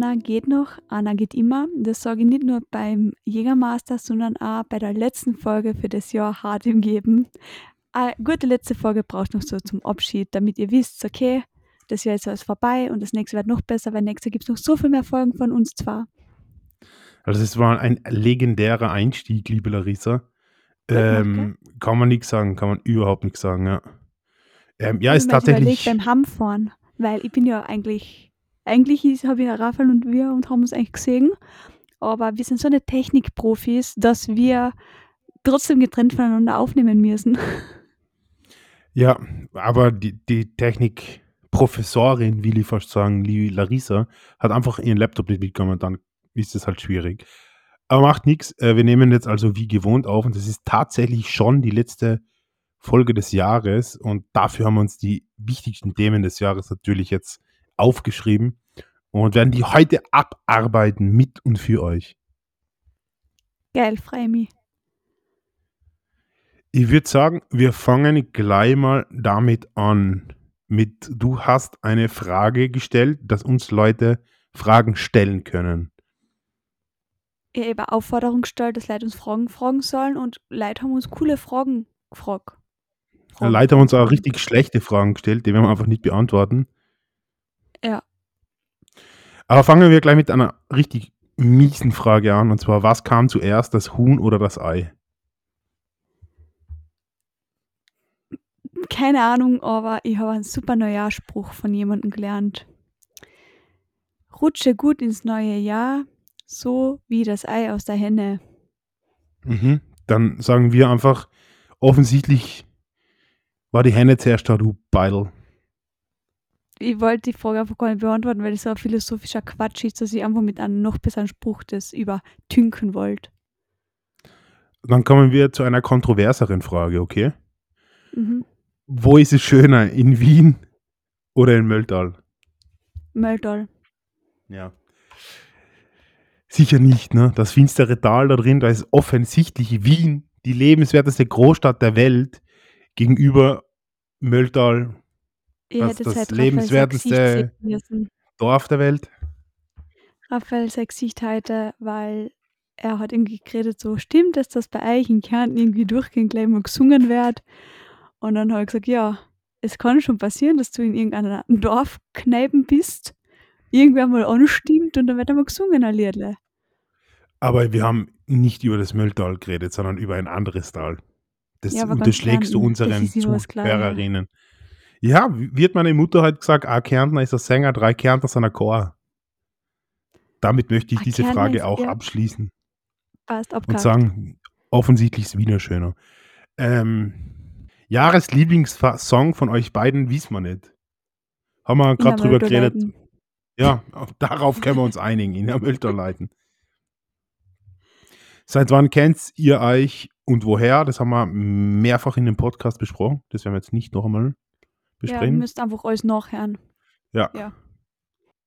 Anna geht noch, Anna geht immer. Das sage ich nicht nur beim Jägermaster, sondern auch bei der letzten Folge für das Jahr hart im Geben. Eine gute letzte Folge braucht noch so zum Abschied, damit ihr wisst, okay, das Jahr ist alles vorbei und das nächste wird noch besser, weil nächstes gibt es noch so viel mehr Folgen von uns zwar. Also es war ein legendärer Einstieg, liebe Larissa. Ähm, kann man nichts sagen, kann man überhaupt nichts sagen, ja. Ähm, ja, ist tatsächlich. beim Hammfahren, weil ich bin ja eigentlich, eigentlich habe ich Raphael und wir und haben uns eigentlich gesehen, aber wir sind so eine Technikprofis, dass wir trotzdem getrennt voneinander aufnehmen müssen. Ja, aber die, die Technikprofessorin, will ich fast sagen, die Larissa, hat einfach ihren Laptop nicht mitgenommen, dann ist es halt schwierig. Aber macht nichts. Äh, wir nehmen jetzt also wie gewohnt auf und das ist tatsächlich schon die letzte Folge des Jahres und dafür haben wir uns die wichtigsten Themen des Jahres natürlich jetzt aufgeschrieben und werden die heute abarbeiten mit und für euch. Geil, freue mich. Ich würde sagen, wir fangen gleich mal damit an. Mit du hast eine Frage gestellt, dass uns Leute Fragen stellen können ja, eben Aufforderung gestellt, dass Leute uns Fragen fragen sollen und Leute haben uns coole Fragen gefragt. Ja, Leute haben uns auch richtig schlechte Fragen gestellt, die wir einfach nicht beantworten. Aber fangen wir gleich mit einer richtig miesen Frage an, und zwar, was kam zuerst, das Huhn oder das Ei? Keine Ahnung, aber ich habe einen super Neujahrspruch von jemandem gelernt. Rutsche gut ins neue Jahr, so wie das Ei aus der Henne. Mhm. Dann sagen wir einfach, offensichtlich war die Henne zuerst da, du Beidel. Ich wollte die Frage einfach gar nicht beantworten, weil das so ein philosophischer Quatsch ist, dass ich einfach mit einem noch besseren Spruch das übertünken wollte. Dann kommen wir zu einer kontroverseren Frage, okay? Mhm. Wo ist es schöner, in Wien oder in Mölltal? Mölltal. Ja. Sicher nicht, ne? Das finstere Tal da drin, da ist offensichtlich Wien, die lebenswerteste Großstadt der Welt, gegenüber Mölltal, das, das halt lebenswerteste Dorf der Welt. Raphael sein Gesicht heute, weil er hat irgendwie geredet, so stimmt es, dass bei euch in Kärnten irgendwie durchgehend gleich mal gesungen wird. Und dann habe ich gesagt, ja, es kann schon passieren, dass du in irgendeiner Dorfkneipen bist irgendwer mal anstimmt und dann wird einmal gesungen, ein Liedle. Aber wir haben nicht über das Mülltal geredet, sondern über ein anderes Tal. Das ja, unterschlägst du unseren Zuhörerinnen. Ja, wie hat meine Mutter halt gesagt, ein Kärntner ist ein Sänger, drei Kärntner sind ein Chor. Damit möchte ich a diese Kärntner Frage auch ja. abschließen. Passt, und sagen, offensichtlich ist Wiener schöner. Ähm, Jahreslieblingssong von euch beiden wies man nicht. Haben wir gerade drüber geredet. Ja, darauf können wir uns einigen, in der Müllterleiten. Seit wann kennt ihr euch und woher? Das haben wir mehrfach in dem Podcast besprochen. Das werden wir jetzt nicht noch einmal besprechen. Ja, ihr müsst einfach alles nachhören. Ja. ja.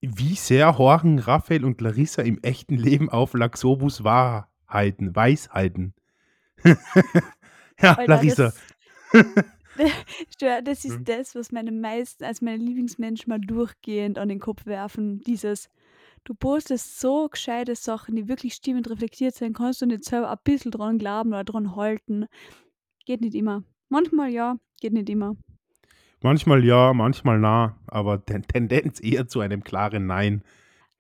Wie sehr horchen Raphael und Larissa im echten Leben auf Laxobus Wahrheiten, Weisheiten? ja, Alter, Larissa. das ist mhm. das, was meine meisten, als meine Lieblingsmenschen mal durchgehend an den Kopf werfen. Dieses, du postest so gescheite Sachen, die wirklich stimmend reflektiert sind, kannst du nicht selber ein bisschen dran glauben oder dran halten. Geht nicht immer. Manchmal ja, geht nicht immer. Manchmal ja, manchmal na, aber Ten Tendenz eher zu einem klaren Nein.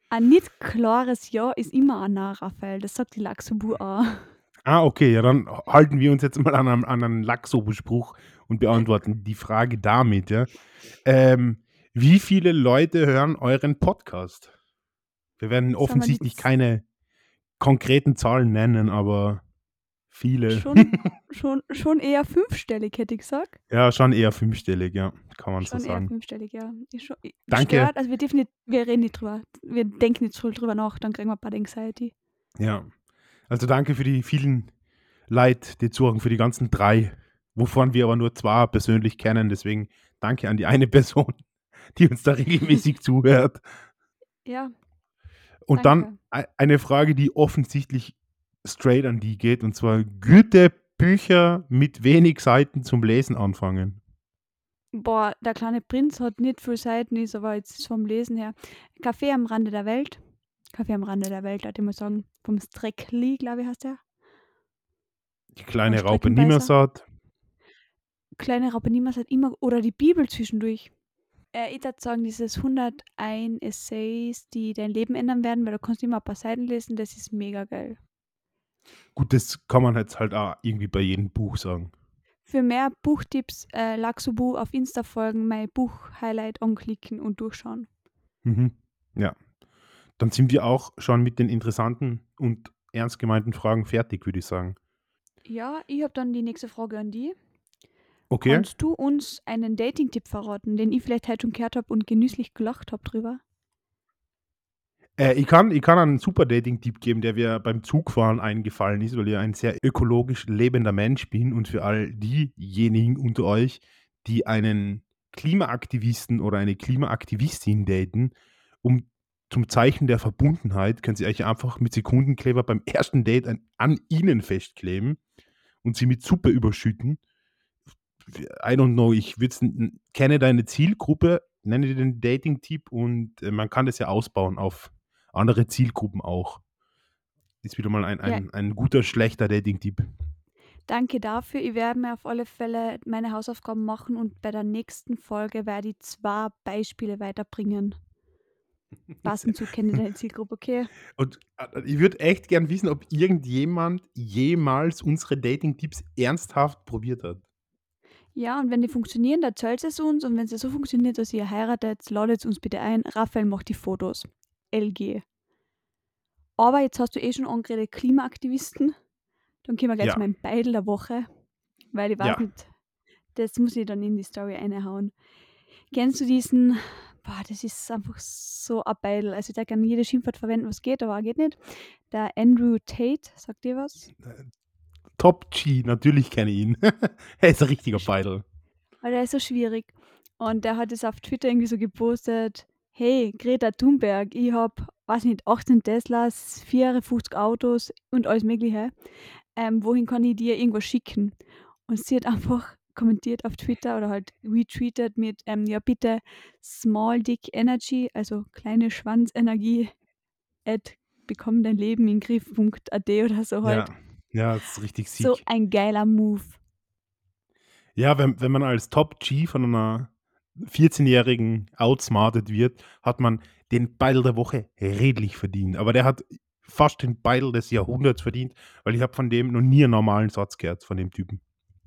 Ein nicht klares Ja ist immer ein Na, Raphael. Das sagt die Laxobu auch. Ah, okay, ja, dann halten wir uns jetzt mal an einem, an einem Laxobu-Spruch und beantworten die Frage damit, ja. Ähm, wie viele Leute hören euren Podcast? Wir werden offensichtlich keine konkreten Zahlen nennen, aber viele. Schon, schon, schon eher fünfstellig, hätte ich gesagt. Ja, schon eher fünfstellig, ja, kann man schon so sagen. Eher fünfstellig, ja. Schon, Danke. Stört, also wir dürfen nicht, wir reden nicht drüber, wir denken nicht so drüber nach, dann kriegen wir ein paar Anxiety. Ja, also danke für die vielen Leute, die zuhören, für die ganzen drei, wovon wir aber nur zwei persönlich kennen. Deswegen danke an die eine Person, die uns da regelmäßig zuhört. Ja, und Danke. dann eine Frage, die offensichtlich straight an die geht, und zwar gute Bücher mit wenig Seiten zum Lesen anfangen. Boah, der kleine Prinz hat nicht viel Seiten, ist aber jetzt vom Lesen her. Café am Rande der Welt Kaffee am Rande der Welt, würde ich mal sagen. Vom Streckli, glaube ich, heißt der. Die kleine Raupe. Niemerssaat. Kleine Raupe niemals hat immer oder die Bibel zwischendurch. Äh, ich würde sagen, dieses 101 Essays, die dein Leben ändern werden, weil du kannst immer ein paar Seiten lesen, das ist mega geil. Gut, das kann man jetzt halt auch irgendwie bei jedem Buch sagen. Für mehr Buchtipps, äh, Laxubu auf Insta folgen, mein Buch-Highlight anklicken und durchschauen. Mhm. Ja. Dann sind wir auch schon mit den interessanten und ernst gemeinten Fragen fertig, würde ich sagen. Ja, ich habe dann die nächste Frage an die. Okay? Kannst du uns einen Dating-Tipp verraten, den ich vielleicht heute schon gehört habe und genüsslich gelacht habe drüber? Äh, ich kann ich kann einen super Dating-Tipp geben, der mir beim Zugfahren eingefallen ist, weil ich ein sehr ökologisch lebender Mensch bin und für all diejenigen unter euch, die einen Klimaaktivisten oder eine Klimaaktivistin daten, um zum Zeichen der Verbundenheit können sie euch einfach mit Sekundenkleber beim ersten Date an an ihnen festkleben und sie mit Suppe überschütten. I don't know, ich kenne deine Zielgruppe, nenne dir den Dating-Tipp und, äh, man kann das ja ausbauen auf andere Zielgruppen auch. Ist wieder mal ein Ja. ein ein guter, schlechter Dating-Tipp. Danke dafür. Ich werde mir auf alle Fälle meine Hausaufgaben machen und bei der nächsten Folge werde ich 2 Beispiele weiterbringen. Passend zu kenne deine Zielgruppe, okay? Und, äh, ich würde echt gern wissen, ob irgendjemand jemals unsere Dating-Tipps ernsthaft probiert hat. Ja, und wenn die funktionieren, dann erzählt es uns und wenn es so funktioniert, dass ihr heiratet, ladet uns bitte ein. Raphael macht die Fotos. LG. Aber jetzt hast du eh schon angeredet, Klimaaktivisten. Dann kommen wir gleich Ja. zu meinem Beidel der Woche, weil ich weiß Ja. nicht, das muss ich dann in die Story reinhauen. Kennst du diesen boah, das ist einfach so ein Beidel. Also, der kann jedes Schimpfwort verwenden, was geht, aber er geht nicht. Der Andrew Tate, sagt dir was? Top G, natürlich kenne ich ihn. Er ist ein richtiger Beidel. Weil der ist so schwierig. Und der hat es auf Twitter irgendwie so gepostet: „Hey, Greta Thunberg, ich habe, weiß nicht, 18 Teslas, 54 Autos und alles Mögliche. Ähm, wohin kann ich dir irgendwas schicken?“ Und sie hat einfach kommentiert auf Twitter oder halt retweetet mit, ähm: „Ja, bitte Small Dick Energy, also kleine Schwanzenergie at bekomm dein Leben in Griff.at“ oder so halt. Ja, ja, das ist richtig So sick. ein geiler Move. Ja, wenn wenn man als Top G von einer 14-Jährigen outsmartet wird, hat man den Beidel der Woche redlich verdient. Aber der hat fast den Beidel des Jahrhunderts verdient, weil ich habe von dem noch nie einen normalen Satz gehört, von dem Typen.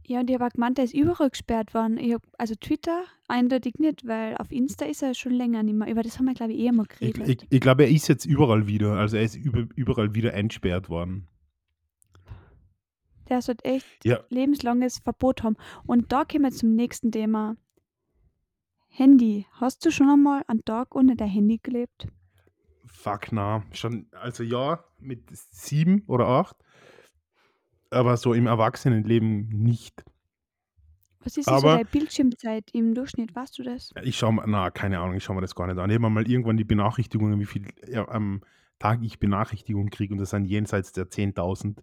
Ja, und ich habe auch gemeint, der ist überall gesperrt worden. Ich habe also Twitter eindeutig nicht, weil auf Insta ist er schon länger nicht mehr. Über das haben wir, glaube ich, eh mal Ich geredet. ich ich glaube, er ist jetzt überall wieder. Also, er ist über überall wieder entsperrt worden. Der sollte echt Ja. lebenslanges Verbot haben. Und da kommen wir zum nächsten Thema. Handy. Hast du schon einmal einen Tag ohne dein Handy gelebt? Fuck, na. Schon also ja, mit 7 oder 8. Aber so im Erwachsenenleben nicht. Was ist denn so Aber deine Bildschirmzeit im Durchschnitt? Weißt du das? ich schaue mir na, keine Ahnung, ich schaue mir das gar nicht an. Ich habe mal irgendwann die Benachrichtigungen, wie viel, ja, am Tag ich Benachrichtigungen kriege und das sind jenseits der 10.000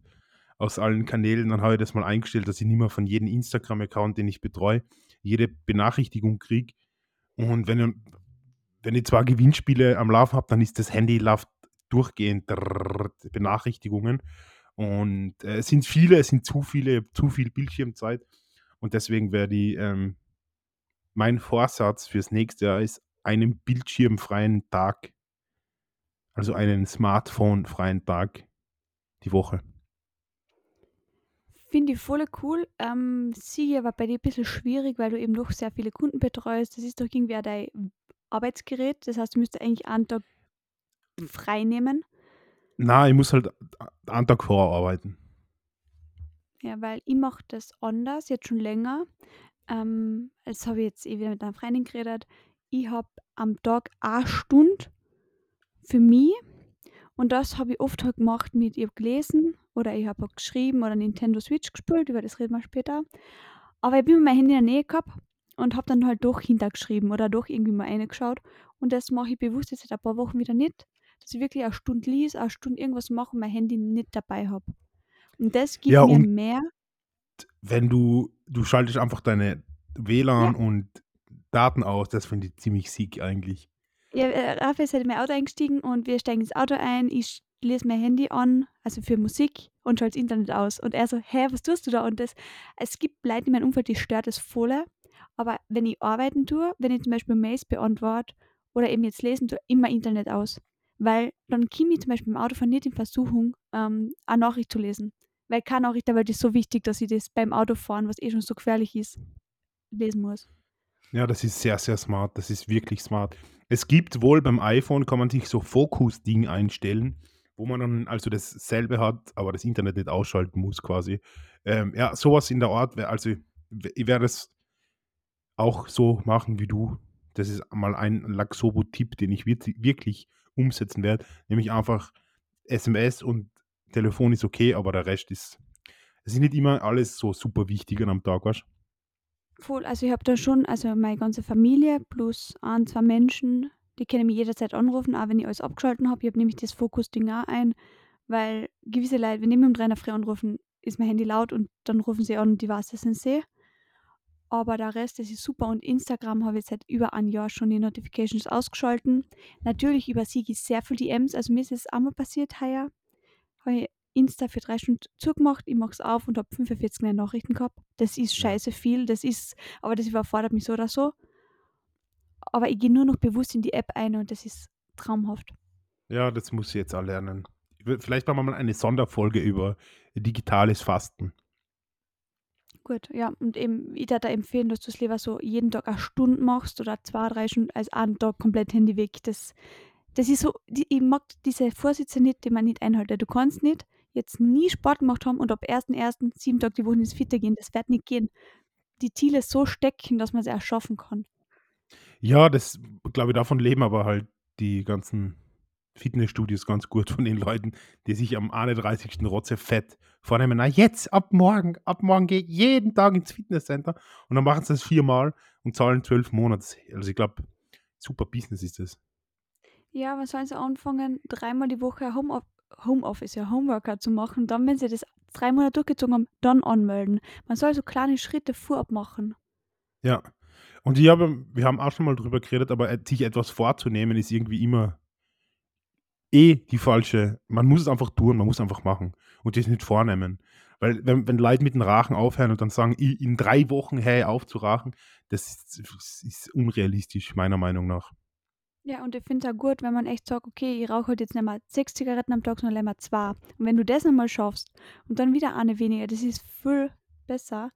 aus allen Kanälen. Dann habe ich das mal eingestellt, dass ich nicht mehr von jedem Instagram-Account, den ich betreue, jede Benachrichtigung kriege. Und wenn ich wenn ich 2 Gewinnspiele am Laufen habe, dann ist das Handy läuft durchgehend Benachrichtigungen. Und, äh, es sind viele, es sind zu viele, zu viel Bildschirmzeit. Und deswegen werde ich, ähm mein Vorsatz fürs nächste Jahr ist, einen bildschirmfreien Tag also einen smartphonefreien Tag die Woche. Finde ich voll cool. Ähm, ich aber bei dir ein bisschen schwierig, weil du eben doch sehr viele Kunden betreust. Das ist doch irgendwie auch dein Arbeitsgerät. Das heißt, du müsstest eigentlich einen Tag frei nehmen. Na, ich muss halt einen Tag vorher arbeiten. Ja, weil ich mache das anders, jetzt schon länger. Ähm, das habe ich jetzt eh wieder mit einer Freundin geredet. Ich habe am Tag eine Stunde für mich und das habe ich oft halt gemacht mit ich habe gelesen oder ich habe halt geschrieben oder Nintendo Switch gespielt, über das reden wir später. Aber ich habe immer mein Handy in der Nähe gehabt und habe dann halt doch hintergeschrieben oder doch irgendwie mal reingeschaut und das mache ich bewusst jetzt seit ein paar Wochen wieder nicht, dass ich wirklich eine Stunde lese, eine Stunde irgendwas mache und mein Handy nicht dabei habe. Und das gibt Ja, mir mehr wenn du du schaltest einfach deine Ja. WLAN und Daten aus, das finde ich ziemlich sick eigentlich. Ja, äh, Raphael ist halt in mein Auto eingestiegen und wir steigen ins Auto ein. Ich lese mein Handy an, also für Musik und schalte das Internet aus. Und er so: „Hä, was tust du da?“ Und das es gibt Leute in meinem Umfeld, die stört das voll. Aber wenn ich arbeiten tue, wenn ich zum Beispiel Mails beantworte oder eben jetzt lesen tue, immer Internet aus. Weil dann komme ich zum Beispiel im Autofahren nicht in Versuchung, ähm, eine Nachricht zu lesen. Weil keine Nachricht der Welt ist so wichtig, dass ich das beim Autofahren, was eh schon so gefährlich ist, lesen muss. Ja, das ist sehr, sehr smart. Das ist wirklich smart. Es gibt wohl beim iPhone kann man sich so Fokus-Ding einstellen, wo man dann also dasselbe hat, aber das Internet nicht ausschalten muss quasi. Ähm, ja, sowas in der Art wäre also ich werde es auch so machen wie du. Das ist mal ein Laxobo-Tipp, den ich wirklich umsetzen werde, nämlich einfach SMS und Telefon ist okay, aber der Rest ist es ist nicht immer alles so super wichtig am Tag, weißt Voll, also ich habe da schon also meine ganze Familie plus ein, 2 Menschen, die können mich jederzeit anrufen, auch wenn ich alles abgeschalten habe. Ich habe nämlich das Fokus-Ding auch ein, weil gewisse Leute, wenn die mich um 3 in der Früh anrufen, ist mein Handy laut und dann rufen sie an und ich weiß, das sind sie. Aber der Rest, das ist super und Instagram habe ich seit über einem Jahr schon die Notifications ausgeschalten. Natürlich übersiege ich sehr viel DMs, also mir ist es einmal passiert heuer, habe ich Insta für 3 Stunden zugemacht, ich mache es auf und habe 45 neue Nachrichten gehabt. Das ist scheiße viel, das ist aber das überfordert mich so oder so. Aber ich gehe nur noch bewusst in die App ein und das ist traumhaft. Ja, das muss ich jetzt auch lernen. Vielleicht machen wir mal eine Sonderfolge über digitales Fasten. Gut, ja, und eben, ich würde da empfehlen, dass du's lieber so jeden Tag 1 Stunde machst oder 2, 3 Stunden als einen Tag komplett Handy weg. Das das ist so ich mag diese Vorsätze nicht, die man nicht einhält. Du kannst nicht jetzt nie Sport gemacht haben und ab 1.1. 7 Tage die Woche ins Fitte gehen. Das wird nicht gehen. Die Ziele so stecken, dass man's auch schaffen kann. Ja, das glaube ich, davon leben aber halt die ganzen Fitnessstudios ganz gut von den Leuten, die sich am 31. rotzefett vornehmen: „Na jetzt, ab morgen ab morgen gehe ich jeden Tag ins Fitnesscenter.“ Und dann machen sie das viermal und zahlen 12 Monats also ich glaube, super Business ist das. Ja, aber sollen sie anfangen, dreimal die Woche Homeoff Homeoffice, ja, Homeworkout zu machen. Dann, wenn sie das 3 Monate durchgezogen haben, dann anmelden. Man soll so kleine Schritte vorab machen. Ja. Und ich habe wir haben auch schon mal drüber geredet, aber, äh, sich etwas vorzunehmen ist irgendwie immer eh die falsche man muss es einfach tun, man muss einfach machen und das nicht vornehmen. Weil wenn wenn Leute mit dem Rauchen aufhören und dann sagen: „I in 3 Wochen höre ich auf zu rauchen“, das ist ist unrealistisch meiner Meinung nach. Ja, und ich finde es auch gut, wenn man echt sagt: „Okay, ich rauche halt jetzt nicht mehr 6 Zigaretten am Tag, sondern gleich mal 2.“ Und wenn du das einmal schaffst und dann wieder eine weniger, das ist viel besser.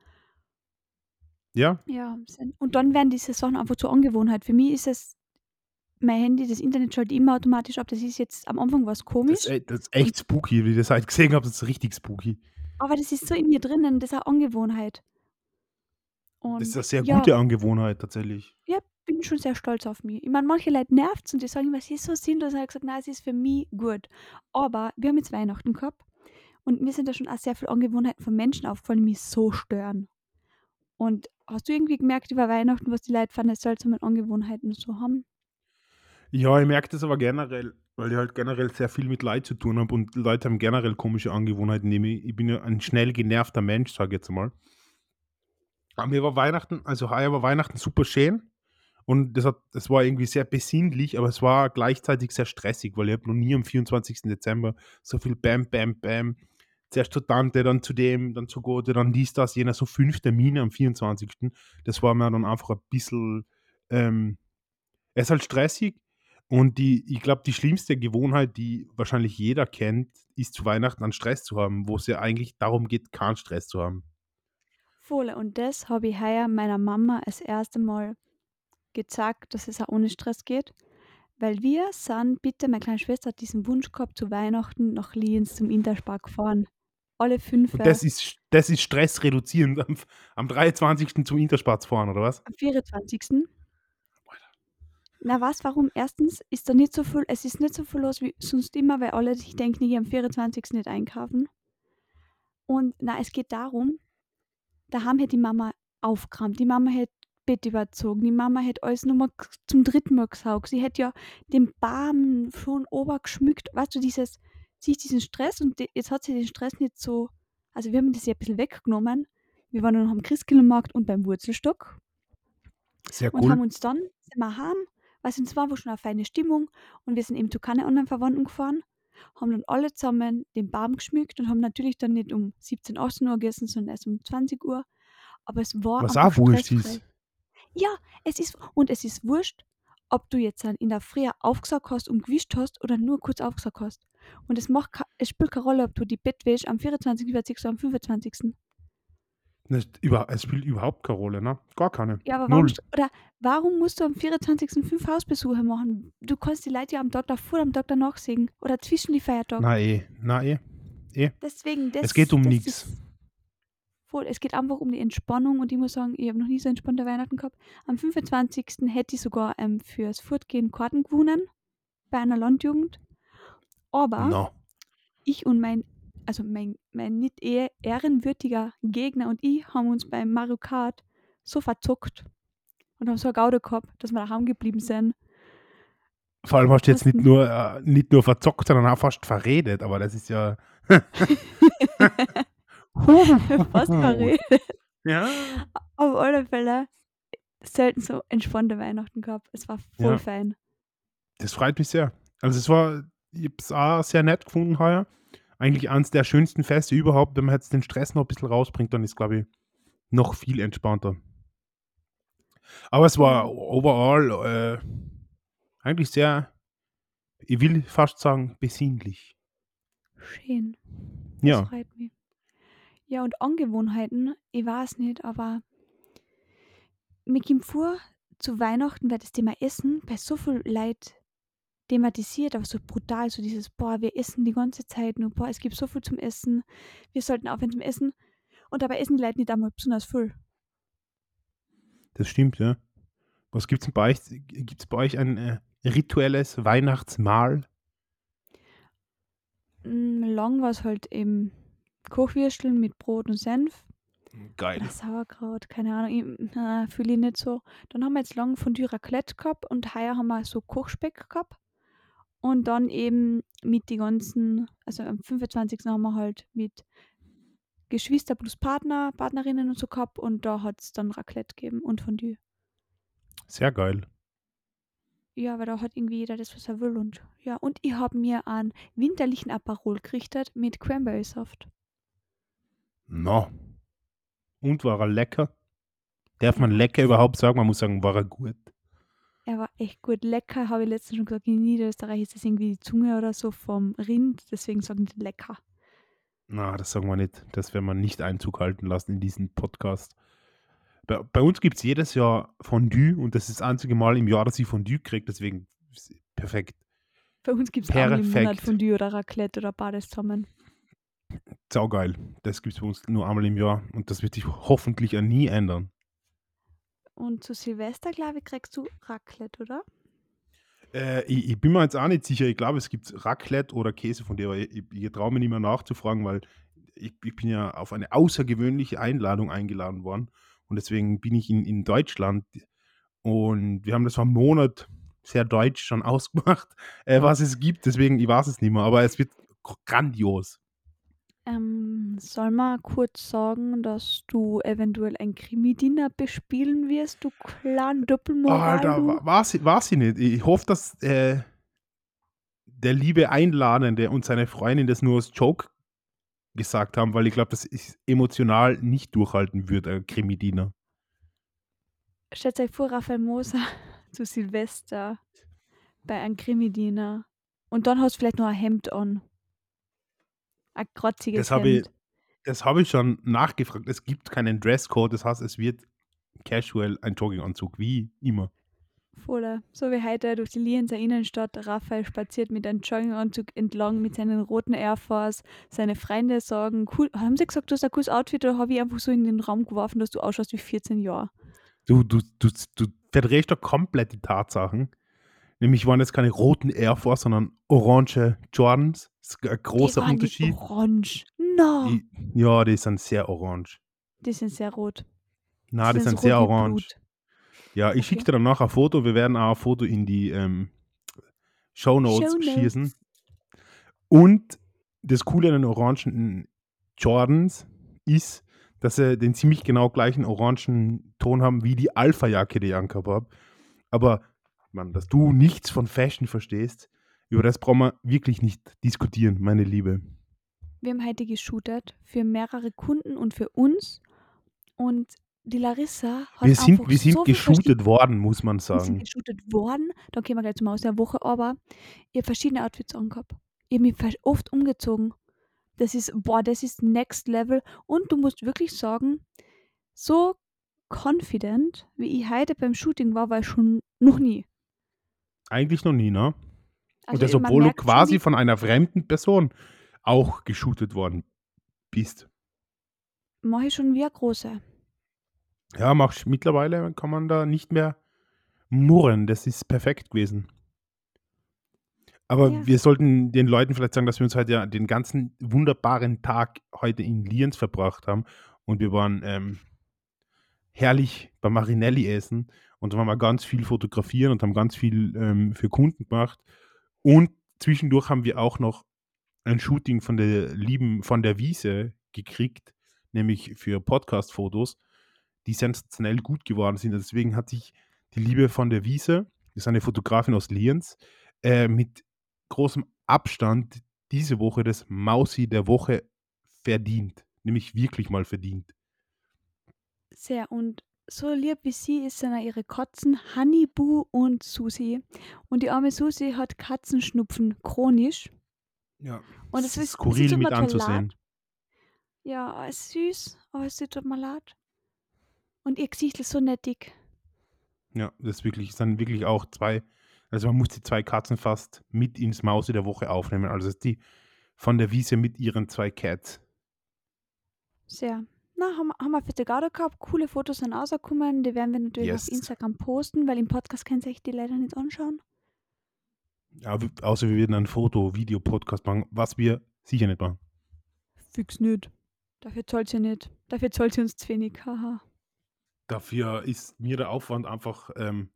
Ja. Ja, und dann werden diese Sachen einfach zur Angewohnheit. Für mich ist es mein Handy, das Internet schalte ich immer automatisch ab. Das ist jetzt am Anfang Das ist komisch e das ist und echt spooky, wie ich das heute gesehen habe, das ist richtig spooky. aber das ist so in mir drinnen, das ist eine Angewohnheit. Das ist Und 'ne sehr ja gute Angewohnheit tatsächlich. ja, bin schon sehr stolz auf mich. Ich meine, manche Leute nervt's und die sagen immer: „Es ist so sinnlos.“ habe ich gesagt: „Nein, es ist für mich gut.“ Aber wir haben jetzt Weihnachten gehabt und mir sind da schon auch sehr viele Angewohnheiten von Menschen aufgefallen, die mich so stören. Und hast du irgendwie gemerkt über Weihnachten, was die Leute von den seltsamen Angewohnheiten so haben? Ja, ich merke das aber generell, weil ich halt generell sehr viel mit Leid zu tun habe und Leute haben generell komische Angewohnheiten, ich bin ja ein schnell genervter Mensch, sage ich jetzt mal. Bei mir war Weihnachten also heuer war Weihnachten super schön und das hat das war irgendwie sehr besinnlich, aber es war gleichzeitig sehr stressig, weil ich habe noch nie am 24. Dezember so viel Bam, Bam, Bam. Zuerst zur Tante, dann zu dem, dann zu Gotte, dann dies, das, jener, so 5 Termine am 24. Das war mir dann einfach ein bisschen, ähm es ist halt stressig und die ich glaube, die schlimmste Gewohnheit, die wahrscheinlich jeder kennt, ist zu Weihnachten dann Stress zu haben, wo's ja eigentlich darum geht, keinen Stress zu haben. Voll und das habe ich heuer meiner Mama das erste Mal gezeigt, dass es auch ohne Stress geht, weil wir sind bitte meine kleine Schwester hat diesen Wunsch gehabt, zu Weihnachten nach Lienz zum Interspar gefahren. Alle Und das ist das ist stressreduzierend am am 23. zum Interspar zu fahren oder was? Am 24. Alter. Na, weißt warum? 1. ist da nicht so viel es ist nicht so viel los wie sonst immer, weil alle sich denken, ich am 24. nicht einkaufen. Und na, es geht darum, daheim hätte die Mama aufgeräumt. Die Mama hätte Bett überzogen. Die Mama hätte alles noch mal g zum dritten Mal gesaugt. Sie hätte ja den Baum schon obergeschmückt. Weißt du, dieses sich diesen Stress und d jetzt hat sie den Stress nicht so also, wir haben das ihr ein bisschen weggenommen. Wir waren dann noch am Christkindlmarkt und beim Wurzelstock Sehr und cool. haben uns dann sind wir heim du, es war schon eine feine Stimmung und wir sind eben zu keine anderen Verwandten gefahren, haben dann alle zusammen den Baum geschmückt und haben natürlich dann nicht um 17, 18 Uhr gegessen, sondern erst um 20 Uhr. Aber es war Was auch wurscht ist. Ja, es ist, und es ist wurscht, ob du jetzt dann in der Früh aufgesagt hast und gewischt hast oder nur kurz aufgesagt hast. Und es, macht, es spielt keine Rolle, ob du die Bett wäschst am 24., 40. oder am 25. Das über es spielt überhaupt keine Rolle, ne? Gar keine. Ja, aber warum, Null. st- oder warum musst du am 24. fünf Hausbesuche machen? Du kannst die Leute ja am Tag davor, am Tag danach sehen oder zwischen die Feiertage. Na eh, na eh. Deswegen, das, Es geht um das nichts. ist Voll, es geht einfach um die Entspannung und ich muss sagen, ich habe noch nie so entspannte Weihnachten gehabt. Am 25. hätte ich sogar ähm, fürs Fortgehen Karten gewonnen bei einer Landjugend. Aber No. ich und mein, also mein, mein nicht eher ehrenwürdiger Gegner und ich haben uns beim Mario Kart so verzockt und haben so eine Gaude gehabt, dass wir daheim geblieben sind. Vor allem hast du jetzt nicht nur, äh, nicht nur verzockt, sondern auch fast verredet, aber das ist ja. Fast verredet. Ja. Auf alle Fälle selten so entspannte Weihnachten gehabt. Es war voll Ja. fein. Das freut mich sehr. Also es war, ich habe es auch sehr nett gefunden heuer. Eigentlich eines der schönsten Feste überhaupt. Wenn man jetzt den Stress noch ein bisschen rausbringt, dann ist, glaube ich, noch viel entspannter. Aber es war overall äh, eigentlich sehr, ich will fast sagen, besinnlich. Schön. Das Ja, freut mich. Ja, und Angewohnheiten, ich weiß nicht, aber mir kommt vor, zu Weihnachten wird das Thema Essen bei so viel Leid thematisiert, aber so brutal, so dieses, boah, wir essen die ganze Zeit nur, boah, es gibt so viel zum Essen, wir sollten aufhören zum Essen. Und dabei essen die Leute nicht einmal besonders viel. das stimmt, ja. Was gibt es bei euch? Gibt es bei euch ein äh, rituelles Weihnachtsmahl? Mm, Lang war es halt eben Kochwürsteln mit Brot und Senf. Geil. Oder Sauerkraut, keine Ahnung, ich, na, fühle ich nicht so. Dann haben wir jetzt lang Fondue Raclette gehabt und heuer haben wir so Kochspeck gehabt. Und dann eben mit die ganzen, also am 25. haben wir halt mit Geschwister plus Partner, Partnerinnen und so gehabt und da hat es dann Raclette gegeben und Fondue. Sehr geil. Ja, weil da hat irgendwie jeder das, was er will und ja. Und ich habe mir einen winterlichen Aperol gerichtet mit Cranberry-Saft. No. Und war er lecker? Darf man lecker überhaupt sagen? Man muss sagen, war er gut. Er war echt gut. Lecker, habe ich letztens schon gesagt. In Niederösterreich ist das irgendwie die Zunge oder so vom Rind, deswegen sagen die lecker. Na, das sagen wir nicht. Das werden wir nicht Einzug halten lassen in diesen Podcast. Bei, bei uns gibt es jedes Jahr Fondue und das ist das einzige Mal im Jahr, dass ich Fondue kriege, deswegen perfekt. Bei uns gibt es einmal im Monat. Fondue oder Raclette oder beides zusammen. Saugeil. Das gibt es bei uns nur einmal im Jahr und das wird sich hoffentlich ja nie ändern. Und zu Silvester, glaube ich, kriegst du Raclette, oder? Äh, ich, ich bin mir jetzt auch nicht sicher. Ich glaube, es gibt Raclette oder Käse von dir, aber ich, ich traue mir nicht mehr nachzufragen, weil ich, ich bin ja auf eine außergewöhnliche Einladung eingeladen worden. Und deswegen bin ich in, in Deutschland und wir haben das vor einem Monat sehr deutsch schon ausgemacht, äh, was es gibt. Deswegen, ich weiß es nicht mehr, aber es wird grandios. Ähm, soll man kurz sagen, dass du eventuell ein Krimi-Dinner bespielen wirst, du kleinen Doppelmoral, Alter, weiß ich, weiß ich nicht. Ich hoffe, dass äh, der liebe Einladende und seine Freundin das nur als Joke gesagt haben, weil ich glaube, dass ich emotional nicht durchhalten würde, ein Krimi-Diener. Stellt euch vor, Raphael Moser zu Silvester bei einem Krimi-Dinner. Und dann hast du vielleicht noch ein Hemd an. Ein kratziges Das habe ich, das habe ich schon nachgefragt. Es gibt keinen Dresscode, das heißt, es wird casual ein Jogginganzug, wie immer. Voller. So wie heute durch die Lienzer Innenstadt. Raphael spaziert mit einem Jogginganzug entlang mit seinen roten Air Force. Seine Freunde sagen, cool, haben sie gesagt, du hast ein cooles Outfit oder habe ich einfach so in den Raum geworfen, dass du ausschaust wie 14 Jahre? Du, du, du, du verdrehst da komplett die Tatsachen. Nämlich waren jetzt keine roten Air Force, sondern orange Jordans. Das ist ein großer die waren Unterschied. Nicht orange. No. Die, ja, die sind sehr orange. Die sind sehr rot. Na, die sind so sehr orange. Ja, ich Okay. schicke dir dann nachher ein Foto. Wir werden auch ein Foto in die ähm, Show Notes Shownotes. schießen. Und das Coole an den orangen Jordans ist, dass sie den ziemlich genau gleichen orangen Ton haben wie die Alpha-Jacke, die ich angehabt habe. Aber Mann, dass du nichts von Fashion verstehst, über das brauchen wir wirklich nicht diskutieren, meine Liebe. Wir haben heute geshootet für mehrere Kunden und für uns. Und die Larissa hat Wir sind, wir sind so geshootet worden, muss man wir sind sagen. geshootet worden. Dann gehen wir gleich zum Aus der Woche, aber ich habe verschiedene Outfits angehabt. Ich habe mich oft umgezogen. Das ist, boah, das ist next level. Und du musst wirklich sagen, so confident, wie ich heute beim Shooting war, war ich schon noch nie. Eigentlich noch nie, ne? Und das, obwohl du quasi von einer fremden Person auch geshootet worden bist. mache ich schon wie eine große. Ja, machst mittlerweile kann man da nicht mehr murren. Das ist perfekt gewesen. Aber Ja. wir sollten den Leuten vielleicht sagen, dass wir uns heute ja den ganzen wunderbaren Tag heute in Lienz verbracht haben. Und wir waren ähm, herrlich beim Marinelli essen und waren wir ganz viel fotografieren und haben ganz viel ähm, für Kunden gemacht. Und zwischendurch haben wir auch noch ein Shooting von der lieben, von der Wiese gekriegt, nämlich für Podcast-Fotos, die sensationell gut geworden sind. Deswegen hat sich die Liebe von der Wiese, das ist eine Fotografin aus Lienz, äh, mit großem Abstand diese Woche das Mausi der Woche verdient. Nämlich wirklich mal verdient. Sehr. Und so lieb wie sie ist, sind auch ihre Katzen Honeyboo und Susi. Und die arme Susi hat Katzenschnupfen chronisch. Ja. Und Das es ist skurril mit leid. anzusehen. Ja, es ist süß, aber es tut mir leid. Und ihr Gesicht ist so nettig. Ja, das ist wirklich, es sind wirklich auch zwei, also man muss die zwei Katzen fast mit ins Mausi der Woche aufnehmen. Also die von der Wiese mit ihren zwei Cats. Sehr. Na, haben, haben wir für Garde gehabt. Coole Fotos sind rausgekommen. Die werden wir natürlich Yes. auf Instagram posten, weil im Podcast können sich die leider nicht anschauen. Ja, außer wir werden ein Foto, Video, Podcast machen, was wir sicher nicht machen. Fix nicht. Dafür zahlt sie nicht. Dafür zahlt sie uns zu wenig. Haha. Dafür ist mir der Aufwand einfach ähm,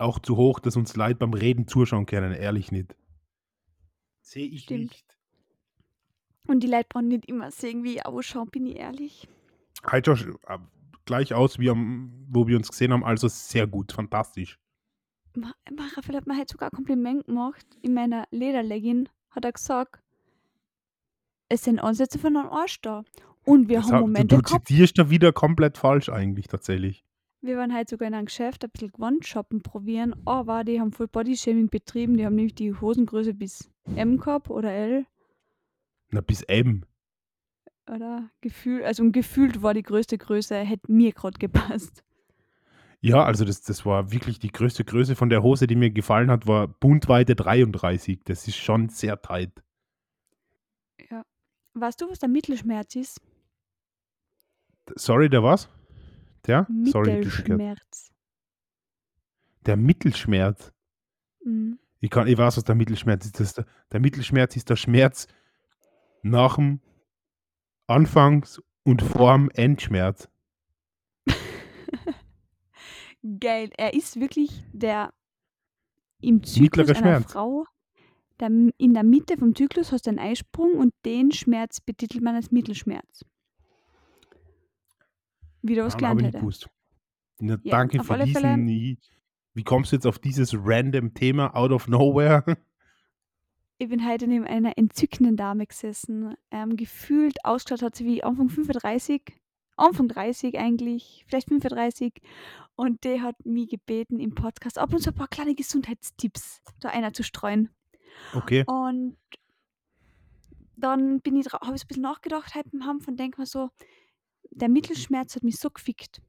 auch zu hoch, dass uns Leute beim Reden zuschauen können, ehrlich nicht. Sehe ich Stimmt. nicht. Und die Leute brauchen nicht immer sehen, wie ich ausschaue, bin ich ehrlich. Halt schon sch- ab- gleich aus, wie am, wo wir uns gesehen haben, also sehr gut, fantastisch. Ma- Ma- Raphael hat mir heute sogar ein Kompliment gemacht. In meiner Lederlegging hat er gesagt, es sind Ansätze von einem Arsch da. Und wir Das haben ha- du, Momente du gehabt. zitierst da wieder komplett falsch eigentlich tatsächlich. Wir waren heute sogar in einem Geschäft ein bisschen Gewand-shoppen probieren, aber die haben voll Bodyshaming betrieben. Die haben nämlich die Hosengröße bis M gehabt oder L Na, bis M. oder Gefühl, also gefühlt war die größte Größe, hätte mir gerade gepasst. Ja, also das, das war wirklich die größte Größe von der Hose, die mir gefallen hat, war Bundweite 33. Das ist schon sehr tight. Weißt du, was der Mittelschmerz ist? Sorry, der was? Der? Sorry. Mittelschmerz. Der Mittelschmerz. Mhm. Ich, kann, ich weiß, was der Mittelschmerz ist. Das, der Mittelschmerz ist der Schmerz nach dem Anfangs- und vorm Endschmerz. Geil. Er ist wirklich der im Zyklus Mittlerer einer Schmerz. Frau. Der, in der Mitte vom Zyklus hast du einen Eisprung und den Schmerz betitelt man als Mittelschmerz. Wieder was gelernt hätte. gewusst. Na, Ja, danke auf für alle diesen. Fälle- Wie kommst du jetzt auf dieses random Thema out of nowhere? Ich bin heute neben einer entzückenden Dame gesessen. Ähm, gefühlt ausgeschaut hat sie wie Anfang 35, Anfang 30 eigentlich, vielleicht 35. Und die hat mich gebeten, im Podcast ab und zu ein paar kleine Gesundheitstipps da einer zu streuen. Okay. Und dann bin ich habe ich so ein bisschen nachgedacht heute im Hampf und denke mir so, der Mittelschmerz hat mich so gefickt.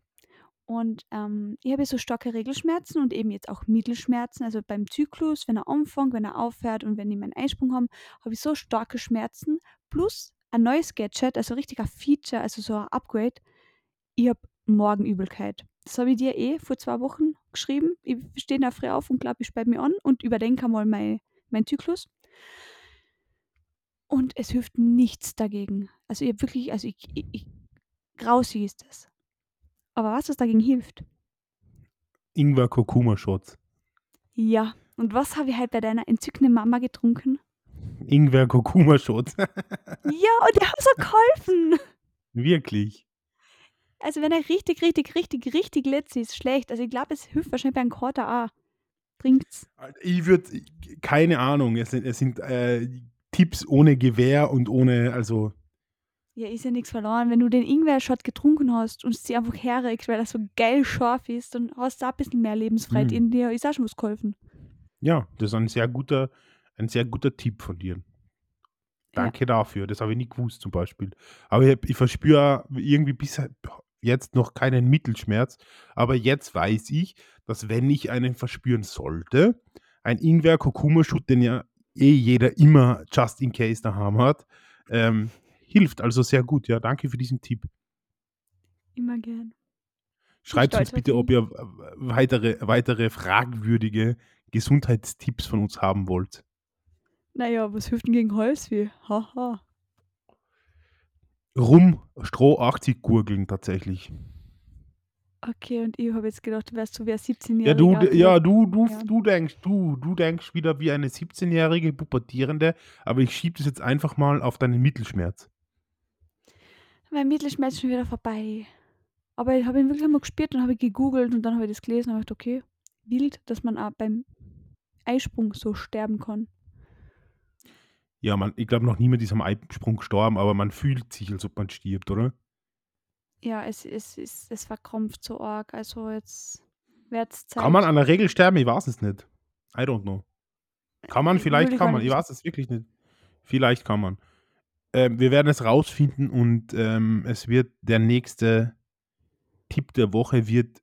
Und ähm, ich habe so starke Regelschmerzen und eben jetzt auch Mittelschmerzen. Also beim Zyklus, wenn er anfängt, wenn er aufhört und wenn ich meinen Einsprung habe, habe ich so starke Schmerzen. Plus ein neues Gadget, also richtig ein Feature, also so ein Upgrade. Ich habe Morgenübelkeit. Das habe ich dir eh vor zwei Wochen geschrieben. Ich stehe da früh auf und glaube, ich speib mich an und überdenke einmal mein, mein Zyklus. Und es hilft nichts dagegen. Also ich habe wirklich, also ich, ich, ich grausig ist das. Aber was, was dagegen hilft? Ingwer Kurkuma Shots. Ja. Und was habe ich halt bei deiner entzückenden Mama getrunken? Ingwer Kurkuma Shots. Ja, und die haben so geholfen. Wirklich. Also wenn er richtig, richtig, richtig, richtig letzt ist, schlecht. Also ich glaube, es hilft wahrscheinlich bei einem Kater auch. Bringt's? Ich würde keine Ahnung, es sind, es sind äh, Tipps ohne Gewehr und ohne, also. Ja, ist ja nichts verloren. Wenn du den Ingwer-Shot getrunken hast und dir einfach herregst, weil das so geil scharf ist, dann hast du auch ein bisschen mehr Lebensfreiheit Hm. in dir. Ist auch schon was geholfen. Ja, das ist ein sehr guter, ein sehr guter Tipp von dir. Ja. Danke dafür. Das habe ich nicht gewusst zum Beispiel. Aber ich, ich verspüre irgendwie bis jetzt noch keinen Mittelschmerz. Aber jetzt weiß ich, dass wenn ich einen verspüren sollte, ein Ingwer-Kurkuma-Shoot, den ja eh jeder immer just in case daheim hat, ähm, hilft. Also sehr gut. Ja, danke für diesen Tipp. Immer gern. Schreibt uns bitte, ob ihr äh, weitere, weitere fragwürdige Gesundheitstipps von uns haben wollt. Naja, was hilft denn gegen Halsweh? Haha. Rum, Stroh 80 gurgeln tatsächlich. Okay, und ich habe jetzt gedacht, du wärst so wie ein 17-Jähriger. Ja, du, ja, du, du, Ja. du denkst, du, du denkst wieder wie eine 17-jährige Pubertierende, aber ich schiebe das jetzt einfach mal auf deinen Mittelschmerz. Mein Mittelschmerz schon wieder vorbei. Aber ich habe ihn wirklich einmal gespürt und habe gegoogelt und dann habe ich das gelesen und habe gedacht, okay, wild, dass man auch beim Eisprung so sterben kann. Ja, man, ich glaube, noch niemand ist am Eisprung gestorben, aber man fühlt sich, als ob man stirbt, oder? Ja, es, es, es, es verkrampft so arg. Also jetzt wird's Zeit. Kann man an der Regel sterben? Ich weiß es nicht. I don't know. Kann man, Äh, vielleicht kann man. Ich weiß es wirklich nicht. Vielleicht kann man. Ähm, wir werden es rausfinden und ähm, es wird der nächste Tipp der Woche wird,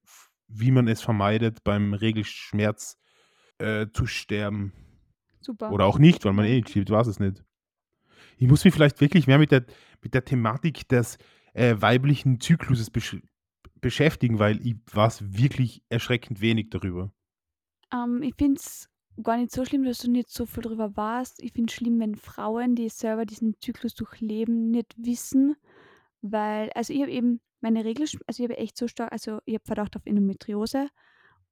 wie man es vermeidet, beim Regelschmerz äh, zu sterben. Super. Oder auch nicht, weil man eh nicht stirbt, weiß es nicht. Ich muss mich vielleicht wirklich mehr mit der, mit der Thematik des äh, weiblichen Zykluses besch beschäftigen, weil ich weiß wirklich erschreckend wenig darüber. Ähm, ich finde es gar nicht so schlimm, dass du nicht so viel drüber warst. Ich finde es schlimm, wenn Frauen, die selber diesen Zyklus durchleben, nicht wissen, weil, also ich habe eben meine Regel, also ich habe echt so stark, also ich habe Verdacht auf Endometriose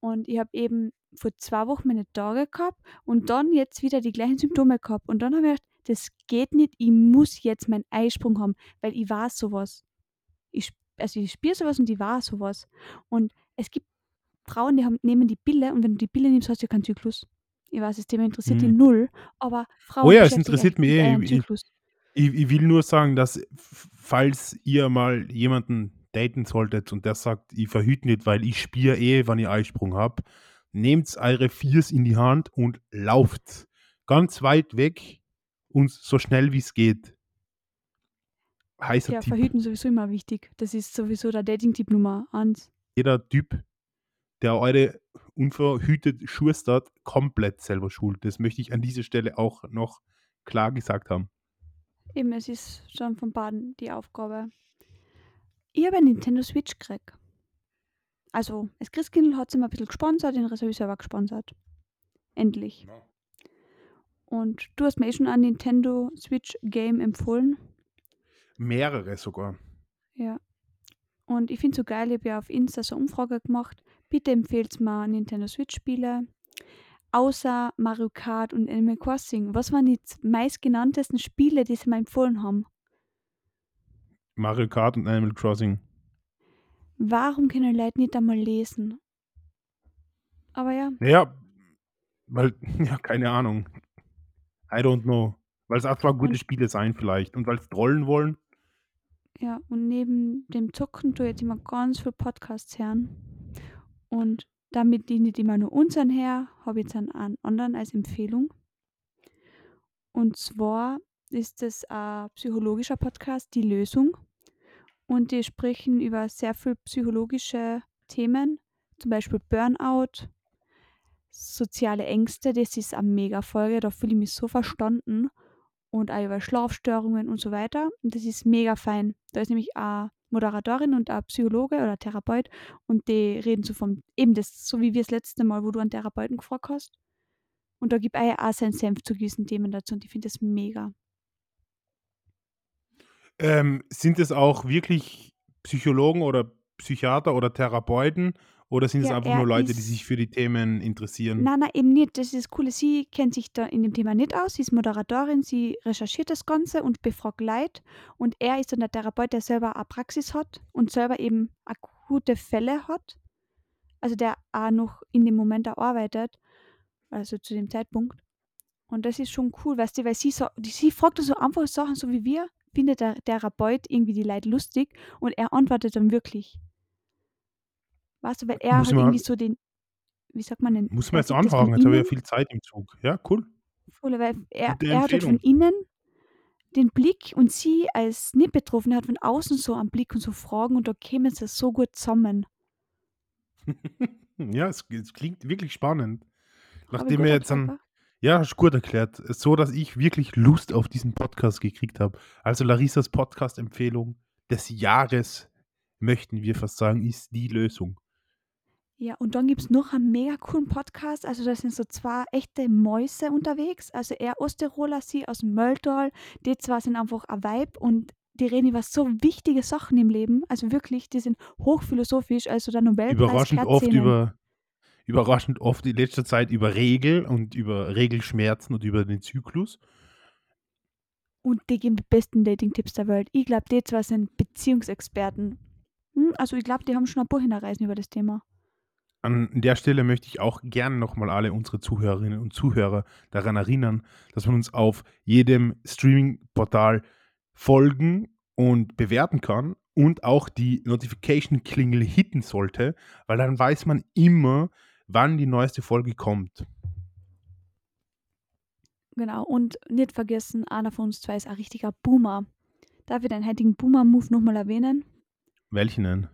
und ich habe eben vor zwei Wochen meine Tage gehabt und dann jetzt wieder die gleichen Symptome gehabt und dann habe ich gedacht, das geht nicht, ich muss jetzt meinen Eisprung haben, weil ich war sowas. Ich, also ich spüre sowas und ich war sowas. Und es gibt Frauen, die haben, nehmen die Pille und wenn du die Pille nimmst, hast du ja keinen Zyklus. Ich weiß, das Thema interessiert die Hm. null, aber Frauen Oh ja, es interessiert mich eh. Ich-. Ich, ich will nur sagen, dass falls ihr mal jemanden daten solltet und der sagt, ich verhüte nicht, weil ich spiele eh, wenn ich Eisprung habe, nehmt eure Viers in die Hand und lauft ganz weit weg und so schnell wie es geht. Heißer Ja, Tipp. verhüten sowieso immer wichtig. Das ist sowieso der Dating-Tipp Nummer eins. Jeder Typ, der eure unverhütet schustert, komplett selber schuld. Das möchte ich an dieser Stelle auch noch klar gesagt haben. Eben, es ist schon von Baden die Aufgabe. Ich habe eine Nintendo Switch gekriegt. Also, das Christkindl hat es immer ein bisschen gesponsert, den Rest habe ich selber gesponsert. Endlich. Und du hast mir eh schon ein Nintendo Switch Game empfohlen. Mehrere sogar. Ja. Und ich finde es so geil, ich habe ja auf Insta so eine Umfrage gemacht. Bitte empfehlt mir Nintendo Switch-Spiele. Außer Mario Kart und Animal Crossing. Was waren die meistgenanntesten Spiele, die sie mir empfohlen haben? Mario Kart und Animal Crossing. Warum können Leute nicht einmal lesen? Aber ja, Ja, weil, ja, keine Ahnung. I don't know. Weil es zwar gute Und- Spiele sein vielleicht. Und weil es trollen wollen. ja. Und neben dem Zocken tue ich jetzt immer ganz viel Podcasts hören. Und damit die nicht immer nur unseren her, habe ich jetzt einen, anderen als Empfehlung. Und zwar ist es ein psychologischer Podcast, Die Lösung. Und die sprechen über sehr viel psychologische Themen, zum Beispiel Burnout, soziale Ängste. Das ist eine mega Folge, da fühle ich mich so verstanden. Und auch über Schlafstörungen und so weiter. Und das ist mega fein. Da ist nämlich eine Moderatorin und ein Psychologe oder Therapeut und die reden so vom, eben das, so wie wir das letzte Mal, wo du einen Therapeuten gefragt hast. Und da gibt er auch seinen Senf zu gewissen Themen dazu und ich finde das mega. Ähm, sind es auch wirklich Psychologen oder Psychiater oder Therapeuten? Oder sind es Ja, einfach nur Leute, die ist- sich für die Themen interessieren? Nein, nein, eben nicht. Das ist das Coole. Sie kennt sich da in dem Thema nicht aus. Sie ist Moderatorin, sie recherchiert das Ganze und befragt Leute. Und er ist dann der Therapeut, der selber eine Praxis hat und selber eben akute Fälle hat. Also der auch noch in dem Moment arbeitet. also zu dem Zeitpunkt. Und das ist schon cool, weißt du, weil sie, so, die, sie fragt so einfach Sachen, so wie wir, findet der Therapeut irgendwie die Leute lustig und er antwortet dann wirklich. Weißt du, weil er Muss halt irgendwie so den, wie sagt man denn? Muss man jetzt anfragen, jetzt habe ich ja viel Zeit im Zug. Ja, cool. Voll, weil er, er hat halt von innen den Blick und sie als Nicht-Betroffene hat von außen so einen Blick und so Fragen und da kämen sie so gut zusammen. Ja, es, es klingt wirklich spannend. Nachdem wir jetzt an, ja, hast du gut erklärt, so dass ich wirklich Lust auf diesen Podcast gekriegt habe. Also Larissas Podcast-Empfehlung des Jahres, möchten wir fast sagen, ist die Lösung. Ja, und dann gibt es noch einen mega coolen Podcast. Also, da sind so zwei echte Mäuse unterwegs. Also, er Osttiroler, sie aus dem Mölltal. Die zwei sind einfach ein Vibe und die reden über so wichtige Sachen im Leben. Also wirklich, die sind hochphilosophisch. Also, der Nobelpreis Überraschend oft über, überraschend oft in letzter Zeit über Regel und über Regelschmerzen und über den Zyklus. Und die geben die besten Dating-Tipps der Welt. Ich glaube, die zwei sind Beziehungsexperten. Hm, also, ich glaube, die haben schon ein Buch hinterreisen über das Thema. An der Stelle möchte ich auch gerne nochmal alle unsere Zuhörerinnen und Zuhörer daran erinnern, dass man uns auf jedem Streaming-Portal folgen und bewerten kann und auch die Notification-Klingel hitten sollte, weil dann weiß man immer, wann die neueste Folge kommt. Genau. Und nicht vergessen, einer von uns zwei ist ein richtiger Boomer. Darf ich deinen heutigen Boomer-Move nochmal erwähnen? Welchen denn?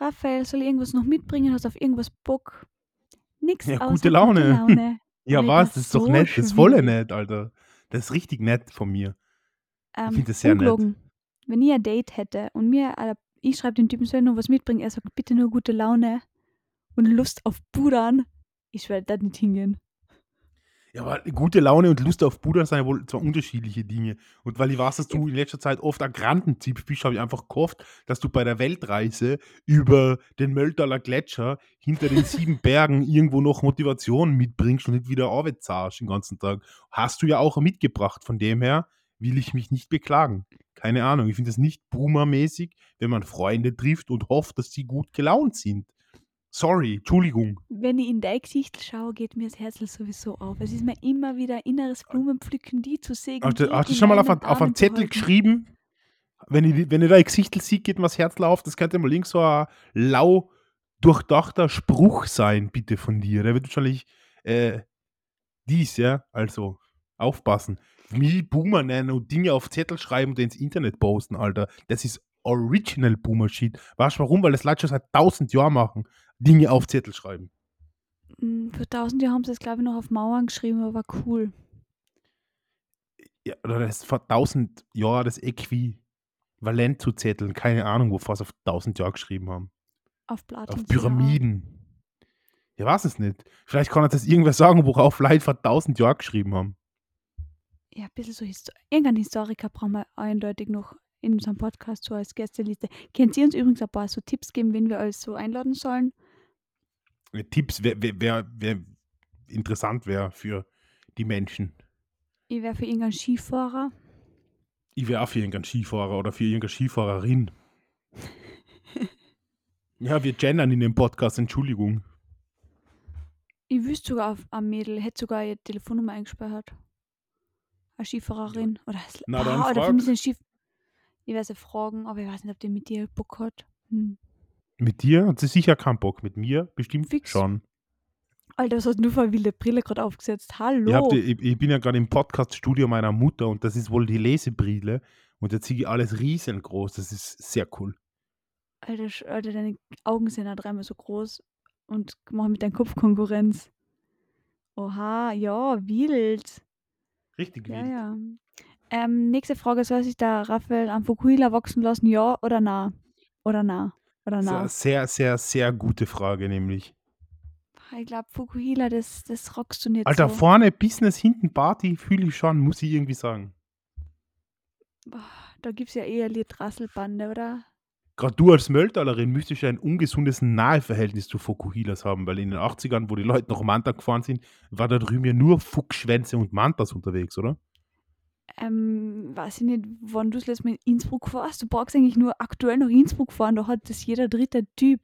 Raphael, soll ich irgendwas noch mitbringen? Hast du auf irgendwas Bock? Nix Ja, gute Laune. Gute Laune. Ja, Alter, was? Das ist doch so nett. Das ist voll nett, Alter. Das ist richtig nett von mir. Ähm, find das sehr nett. ungelogen. Wenn ich ein Date hätte und mir, ich schreibe dem Typen, soll ich noch was mitbringen? Er sagt, bitte nur gute Laune und Lust auf Pudern. Ich werde da nicht hingehen. Ja, aber gute Laune und Lust auf Pudern sind ja wohl zwei unterschiedliche Dinge. Und weil ich weiß, dass du in letzter Zeit oft ein Grandenzip bist, habe ich einfach gehofft, dass du bei der Weltreise über den Mölltaler Gletscher hinter den sieben Bergen irgendwo noch Motivation mitbringst und nicht wieder arbeitsarsch den ganzen Tag. Hast du ja auch mitgebracht. Von dem her will ich mich nicht beklagen. Keine Ahnung. Ich finde es nicht boomermäßig, wenn man Freunde trifft und hofft, dass sie gut gelaunt sind. Sorry, Entschuldigung. Wenn ich in dein Gesicht schaue, geht mir das Herz sowieso auf. Es ist mir immer wieder inneres Blumenpflücken, die zu sehen. Hast du, hast du schon mal auf, deinen ein- auf einen Zettel geschrieben? Wenn ich, wenn ich da ein Gesicht sehe, geht mir das Herz auf. Das könnte mal links so ein lau durchdachter Spruch sein, bitte von dir. Der wird wahrscheinlich äh, dies, ja. Also, aufpassen. Mich Boomer nennen und Dinge auf Zettel schreiben und ins Internet posten, Alter. Das ist Original Boomer-Shit. Weißt du warum? Weil das Leute schon seit tausend Jahren machen. Dinge auf Zettel schreiben. Vor tausend Jahren haben sie es, glaube ich, noch auf Mauern geschrieben, aber war cool. Ja, oder das ist vor tausend Jahren das Äquivalent zu Zetteln. Keine Ahnung, wovor sie auf tausend Jahre geschrieben haben. Auf Platin. Auf Pyramiden. Ja, weiß es nicht. Vielleicht kann das irgendwer sagen, worauf Leute vor tausend Jahren geschrieben haben. Ja, ein bisschen so Histo Irgendein Historiker brauchen wir eindeutig noch in unserem Podcast so als Gästeliste. Könnt ihr uns übrigens ein paar so Tipps geben, wen wir alles so einladen sollen? Äh, Tipps, wer, wer, wer, wer interessant wäre für die Menschen. Ich wäre für irgendeinen Skifahrer. Ich wäre auch für irgendeinen Skifahrer oder für irgendeine Skifahrerin. ja, wir gendern in dem Podcast, Entschuldigung. Ich wüsste sogar auf ein Mädel, hätte sogar ihre Telefonnummer eingespeichert. Eine Skifahrerin. Oder, Na, dann oder für mich ein Skif Sie fragen, aber ich weiß nicht, ob die mit dir Bock hat. Hm. Mit dir hat sie sicher keinen Bock. Mit mir bestimmt Fix. schon. Alter, was hast du für eine wilde Brille gerade aufgesetzt? Hallo. Ich, die, ich, ich bin ja gerade im Podcast-Studio meiner Mutter und das ist wohl die Lesebrille. Und da ziehe ich alles riesengroß. Das ist sehr cool. Alter, Alter, deine Augen sind ja dreimal so groß und machen mit deinem Kopf Konkurrenz. Oha, ja, wild. Richtig Ja, wild. ja. Ähm, nächste Frage, soll sich der Raphael am Fukuhila wachsen lassen, ja oder na? Oder na? Oder na? sehr, sehr, sehr gute Frage, nämlich. Ich glaube, Fukuhila, das, das rockst du nicht Alter, so. vorne Business, hinten Party, fühle ich schon, muss ich irgendwie sagen. Da gibt es ja eher Lied-Rasselbande, oder? Gerade du als Mölltalerin müsstest ja ein ungesundes Naheverhältnis zu Fokuhilas haben, weil in den 80ern, wo die Leute noch Manta gefahren sind, war da drüben ja nur Fuchsschwänze und Mantas unterwegs, oder? Ähm, weiß ich nicht, wann du das letzte Mal in Innsbruck warst. Du brauchst eigentlich nur aktuell nach Innsbruck fahren, da hat das jeder dritte Typ.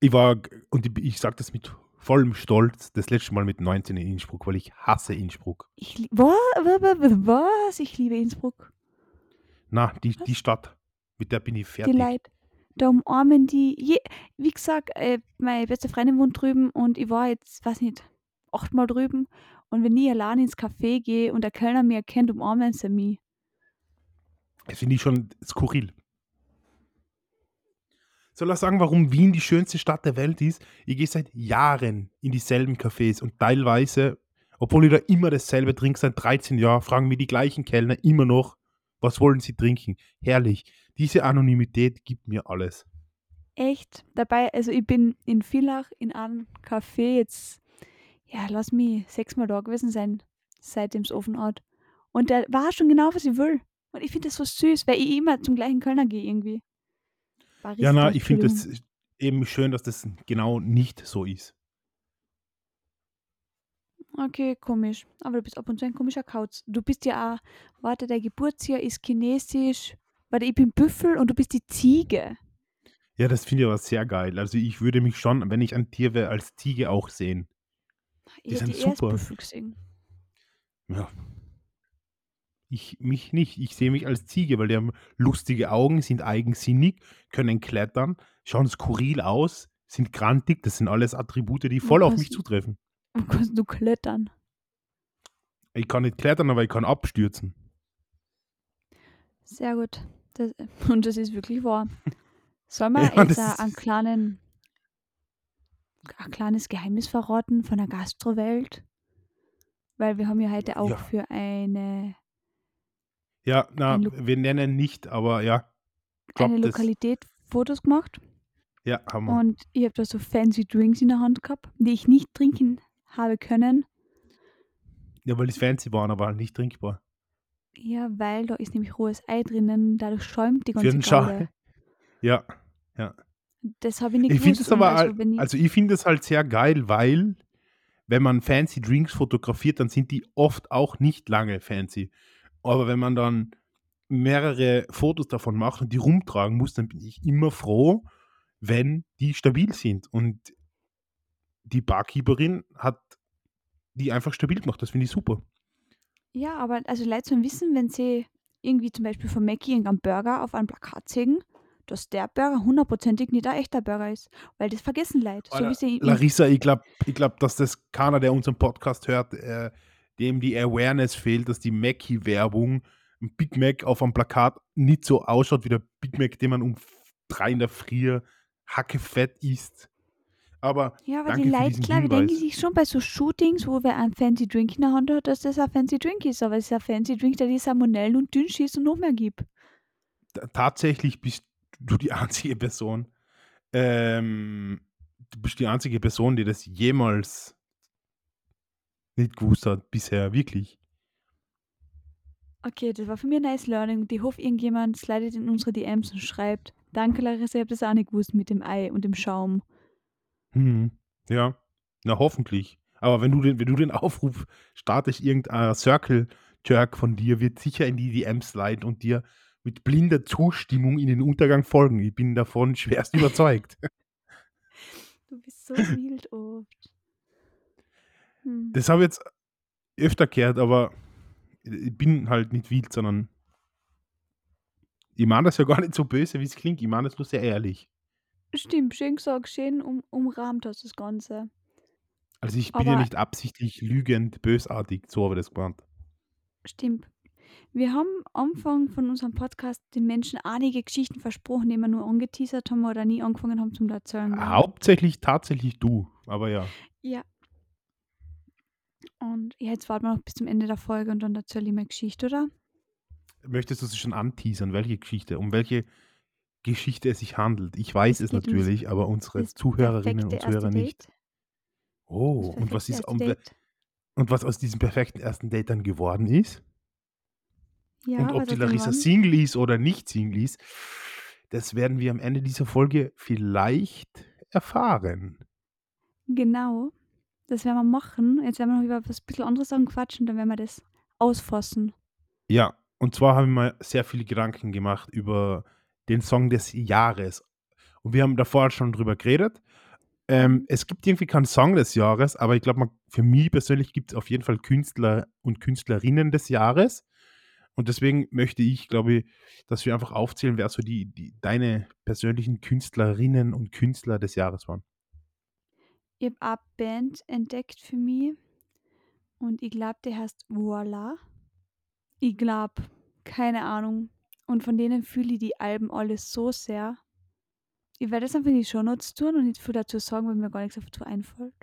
Ich war, und ich, ich sage das mit vollem Stolz das letzte Mal mit 19 in Innsbruck, weil ich hasse Innsbruck. Ich was? Ich liebe Innsbruck. Na, die Was? die Stadt, mit der bin ich Die fertig. Leute, da umarmen die je wie gesagt, äh, meine beste Freundin wohnt drüben und ich war jetzt, weiß nicht, achtmal drüben und wenn ich allein ins Café gehe und der Kellner mich erkennt, umarmen sie mich. Das finde ich schon skurril. Soll er sagen, warum Wien die schönste Stadt der Welt ist? Ich gehe seit Jahren in dieselben Cafés und teilweise, obwohl ich da immer dasselbe trinke seit 13 Jahren, fragen mir die gleichen Kellner immer noch, was wollen sie trinken? Herrlich. Diese Anonymität gibt mir alles. Echt? Dabei also ich bin in Villach in einem Café jetzt, ja, lass mich sechsmal da gewesen sein, seitdem's offen hat. Und der weiß schon genau, was ich will. Und ich finde das so süß, weil ich immer zum gleichen Kellner gehe irgendwie. Ja, na, Barista, ich finde das eben schön, dass das genau nicht so ist. Okay, komisch. Aber du bist ab und zu ein komischer Kauz. Du bist ja auch warte, dein Geburtsjahr ist chinesisch. Warte, ich bin Büffel und du bist die Ziege. Ja, das finde ich aber sehr geil. Also, ich würde mich schon, wenn ich ein Tier wäre, als Ziege auch sehen. Die Ich sind super. Ja. Ich mich nicht. Ich sehe mich als Ziege, weil die haben lustige Augen, sind eigensinnig, können klettern, schauen skurril aus, sind grantig. Das sind alles Attribute, die voll auf mich zutreffen. wo kannst du klettern? Ich kann nicht klettern, aber ich kann abstürzen. Sehr gut. Das und das ist wirklich wahr. Sollen wir Ja, jetzt, einen kleinen ein kleines Geheimnis verraten von der Gastrowelt? Weil wir haben ja heute auch Ja. für eine Ja, na, ein wir nennen nicht, aber ja, eine droppt es. Lokalität Fotos gemacht. Ja, haben wir. Und ich habe da so fancy Drinks in der Hand gehabt, die ich nicht trinken habe können. Ja, weil die's fancy waren, aber nicht trinkbar. Ja, weil da ist nämlich rohes Ei drinnen, dadurch schäumt die Für ganze Scha Gaule. Ja, ja. Das habe ich nicht Ich finde gewusst es und aber also ich also, ich finde es halt sehr geil, weil, wenn man fancy Drinks fotografiert, dann sind die oft auch nicht lange fancy. Aber wenn man dann mehrere Fotos davon macht und die rumtragen muss, dann bin ich immer froh, wenn die stabil sind. Und die Barkeeperin hat die einfach stabil gemacht. Das finde ich super. Ja, aber also Leute sollen wissen, wenn sie irgendwie zum Beispiel von Mackie irgendeinen Burger auf einem Plakat sehen, dass der Burger hundertprozentig nicht ein echter Burger ist, weil das vergessen Leute. So Larissa, ich glaube ich glaube, dass das keiner, der unseren Podcast hört, äh, dem die Awareness fehlt, dass die Mackie-Werbung, 'n Big Mac auf einem Plakat nicht so ausschaut wie der Big Mac, den man um 3 in der Früh hackefett isst. Aber Ja, aber die Leute, klar, die denken sich schon bei so Shootings, wo wer einen fancy Drink in der Hand hat, dass das ein fancy Drink ist, aber es ist ein fancy Drink, der die Salmonellen und Dünnschiss und noch mehr gibt. Ta tatsächlich bist du die einzige Person ähm, du bist die einzige Person, die das jemals nicht gewusst hat bisher, wirklich. Okay, das war für mich ein nice learning ich hoffe, irgendjemand slidet in unsere DMs und schreibt: „Danke Larissa, ich habe das auch nicht gewusst mit dem Ei und dem Schaum.“ Mhm. Ja, na hoffentlich. Aber wenn du den wenn du den Aufruf startest, irgendein Circle Jerk von dir wird sicher in die DMs sliden und dir mit blinder Zustimmung in den Untergang folgen. Ich bin davon schwerst überzeugt. Du bist so wild oft. Hm. Das habe ich jetzt öfter gehört, aber ich bin halt nicht wild, sondern ich meine das ja gar nicht so böse, wie es klingt. Ich meine das nur sehr ehrlich. Stimmt, schön gesagt, schön um umrahmt hast das Ganze. Also, ich bin ja Aber nicht absichtlich lügend, bösartig, so habe ich das gemeint. Stimmt. Wir haben am Anfang von unserem Podcast den Menschen einige Geschichten versprochen, die wir nur angeteasert haben oder nie angefangen haben zum Erzählen, gell? Hauptsächlich tatsächlich du, aber ja. Ja. Und ja, jetzt warten wir noch bis zum Ende der Folge und dann erzähle ich meine Geschichte, oder? Möchtest du sie schon anteasern, welche Geschichte um welche Geschichte es sich handelt? Ich weiß Es es natürlich, aber unsere Zuhörerinnen und Zuhörer nicht. Oh, und was ist Date. und was aus diesem perfekten ersten Date dann geworden ist? Ja, Und ob die Larissa? Single ist oder nicht Single ist, das werden wir am Ende dieser Folge vielleicht erfahren. Genau. Das werden wir machen. Jetzt werden wir noch über was bisschen andere Sachen quatschen, dann werden wir das ausfassen. Ja, und zwar habe ich mir sehr viele Gedanken gemacht über den Song des Jahres. Und wir haben davor schon drüber geredet. Ähm, es gibt irgendwie keinen Song des Jahres, aber ich glaube, für mich persönlich gibt's auf jeden Fall Künstler und Künstlerinnen des Jahres. Und deswegen möchte ich, glaube ich, dass wir einfach aufzählen, wer so die die deine persönlichen Künstlerinnen und Künstler des Jahres waren. Ich habe eine Band entdeckt für mich und ich glaube, die heißt Voila. Ich glaube, keine Ahnung. Und von denen fühle ich die Alben alle so sehr. Ich werde das einfach in die Shownotes tun und nicht viel dazu sagen, weil mir gar nichts dazu einfällt.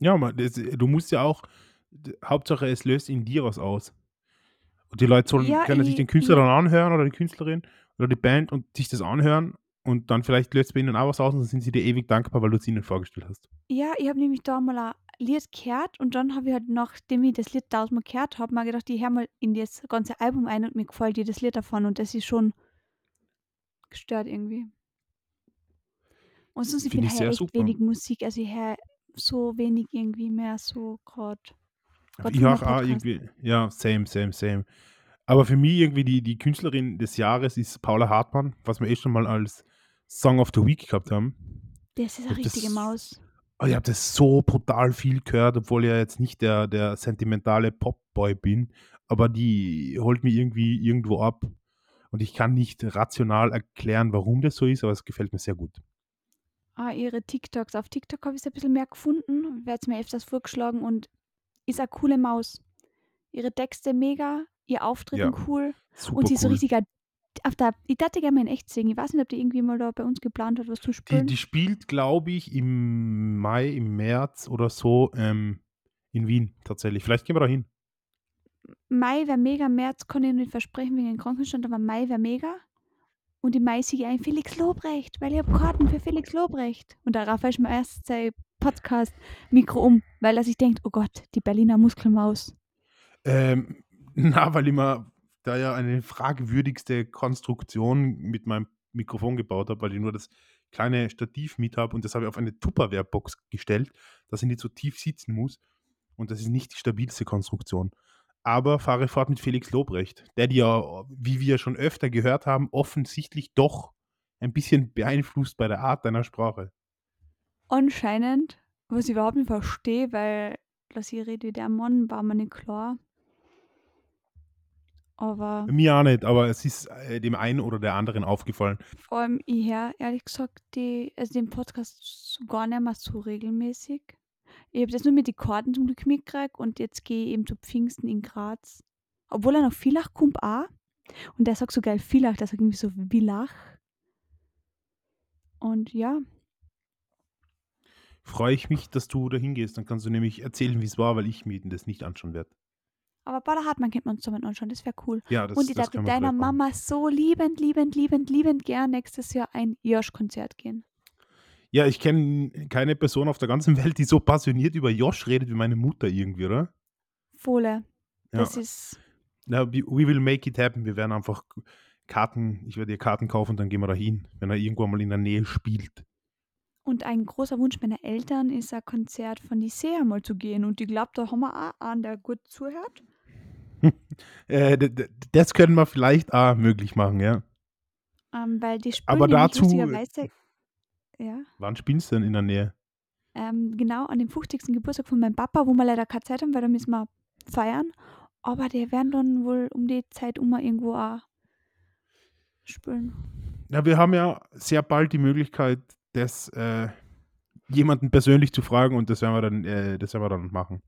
Ja, man, das, du musst ja auch, Hauptsache es löst in dir was aus. Und die Leute sollen, Ja, können sich den Künstler dann anhören oder die Künstlerin oder die Band und sich das anhören und dann vielleicht löst es bei ihnen auch was aus und dann sind sie dir ewig dankbar, weil du es ihnen vorgestellt hast. ja, ich habe nämlich da mal ein Lied gehört und dann habe ich halt, nachdem ich das Lied tausendmal gehört habe, mal gedacht, ich höre mal in das ganze Album ein und mir gefällt jedes Lied davon und das ist schon gestört irgendwie. Und sonst, ich Finde ich sehr echt super. wenig Musik, also ich höre so wenig irgendwie mehr so gerade. Nur auch, irgendwie, ja, same, same, same. Aber für mich irgendwie die, die Künstlerin des Jahres ist Paula Hartmann, was wir eh schon mal als Song of the Week gehabt haben. Das ist eine habe richtige das, Maus. oh, ich hab das so brutal viel gehört, obwohl ich ja jetzt nicht der, der sentimentale Popboy bin. Aber die holt mich irgendwie irgendwo ab. Und ich kann nicht rational erklären, warum das so ist, aber es gefällt mir sehr gut. Ah, ihre TikToks. Auf TikTok habe ich es ein bisschen mehr gefunden, werde es mir öfters vorgeschlagen und ist eine coole Maus. Ihre Texte mega, ihr Auftreten Ja, cool und sie ist so cool. richtig ein- auf der, ich dachte gerne mal in echt singen. Ich weiß nicht, ob die irgendwie mal da bei uns geplant hat, was zu Die, spielen. die spielt, glaube ich, im Mai, im März oder so ähm, in Wien tatsächlich. Vielleicht gehen wir da hin. Mai wäre mega, März kann ich nicht versprechen wegen dem Krankenstand, aber Mai wäre mega. Und im Mai sehe ich ein Felix Lobrecht, weil ich habe Karten für Felix Lobrecht. Und der Raphael ist mir erst sein Podcast-Mikro um, weil er sich denkt, oh Gott, die Berliner Muskelmaus. Ähm, na, weil ich mir da ja eine fragwürdigste Konstruktion mit meinem Mikrofon gebaut habe, weil ich nur das kleine Stativ mit habe und das habe ich auf eine Tupperware-Box gestellt, dass ich nicht so tief sitzen muss. Und das ist nicht die stabilste Konstruktion. Aber fahre fort mit Felix Lobrecht, der die ja, wie wir schon öfter gehört haben, offensichtlich doch ein bisschen beeinflusst bei der Art deiner Sprache. Anscheinend, was ich überhaupt nicht verstehe, weil dass ich rede wie der Mann, war mir nicht klar. Aber Mir auch nicht, aber es ist äh, dem einen oder der anderen aufgefallen. vor allem ich höre ehrlich gesagt die, also den Podcast gar nicht mehr so regelmäßig. Ich habe das nur mit den Karten zum Glück mitgekriegt und jetzt gehe ich eben zu Pfingsten in Graz. Obwohl er nach Villach kommt auch. Und der sagt so geil Villach, der sagt irgendwie so Villach. Und ja, Freue ich mich, dass du da hingehst. Dann kannst du nämlich erzählen, wie es war, weil ich mir das nicht anschauen werde. aber Paula Hartmann kennt man uns zusammen anschauen, das wäre cool. Ja, das, und ich darf mit deiner vielleicht machen. Mama so liebend, liebend, liebend, liebend gern nächstes Jahr ein Josh-Konzert gehen. Ja, ich kenne keine Person auf der ganzen Welt, die so passioniert über Josh redet wie meine Mutter irgendwie, oder? Fohle. Ja. Das ist. Na, we will make it happen. Wir werden einfach Karten, ich werde ihr Karten kaufen und dann gehen wir da hin, wenn er irgendwo mal in der Nähe spielt. Und ein großer Wunsch meiner Eltern ist, ein Konzert von die Sea mal zu gehen. Und ich glaube, da haben wir auch einen, der gut zuhört. Äh, das können wir vielleicht auch möglich machen, ja. Ähm, weil die spielen Aber dazu-. Ja. Wann spielst du denn in der Nähe? Ähm, genau an dem 50. Geburtstag von meinem Papa, wo wir leider keine Zeit haben, weil da müssen wir feiern. Aber die werden dann wohl um die Zeit um irgendwo auch spielen. Ja, wir haben ja sehr bald die Möglichkeit, das äh, jemanden persönlich zu fragen und das werden wir dann, äh, das werden wir dann machen.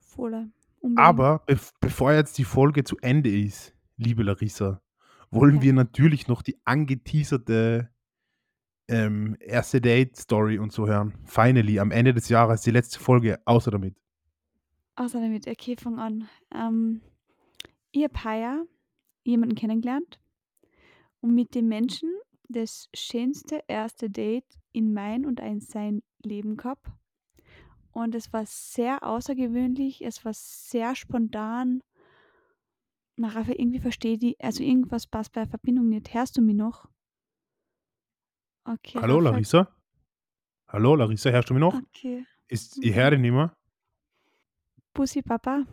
Voll. Unbedingt. Aber bev bevor jetzt die Folge zu Ende ist, liebe Larissa, wollen Ja. wir natürlich noch die angeteaserte ähm, erste Date-Story und so hören. Finally, am Ende des Jahres, die letzte Folge, außer damit. Außer damit, okay, fang an. Ähm, ich habe heuer jemanden kennengelernt und mit dem Menschen das schönste erste Date in mein und ein sein Leben gehabt. Und es war sehr außergewöhnlich, es war sehr spontan. Na, Raphael, irgendwie verstehe die, also irgendwas passt bei der Verbindung nicht. Hörst du mich noch? Okay. Hallo, Raphael- Larissa? Hallo, Larissa, hörst du mich noch? Okay. Ist, ich höre dich nicht mehr. Bussi, Papa.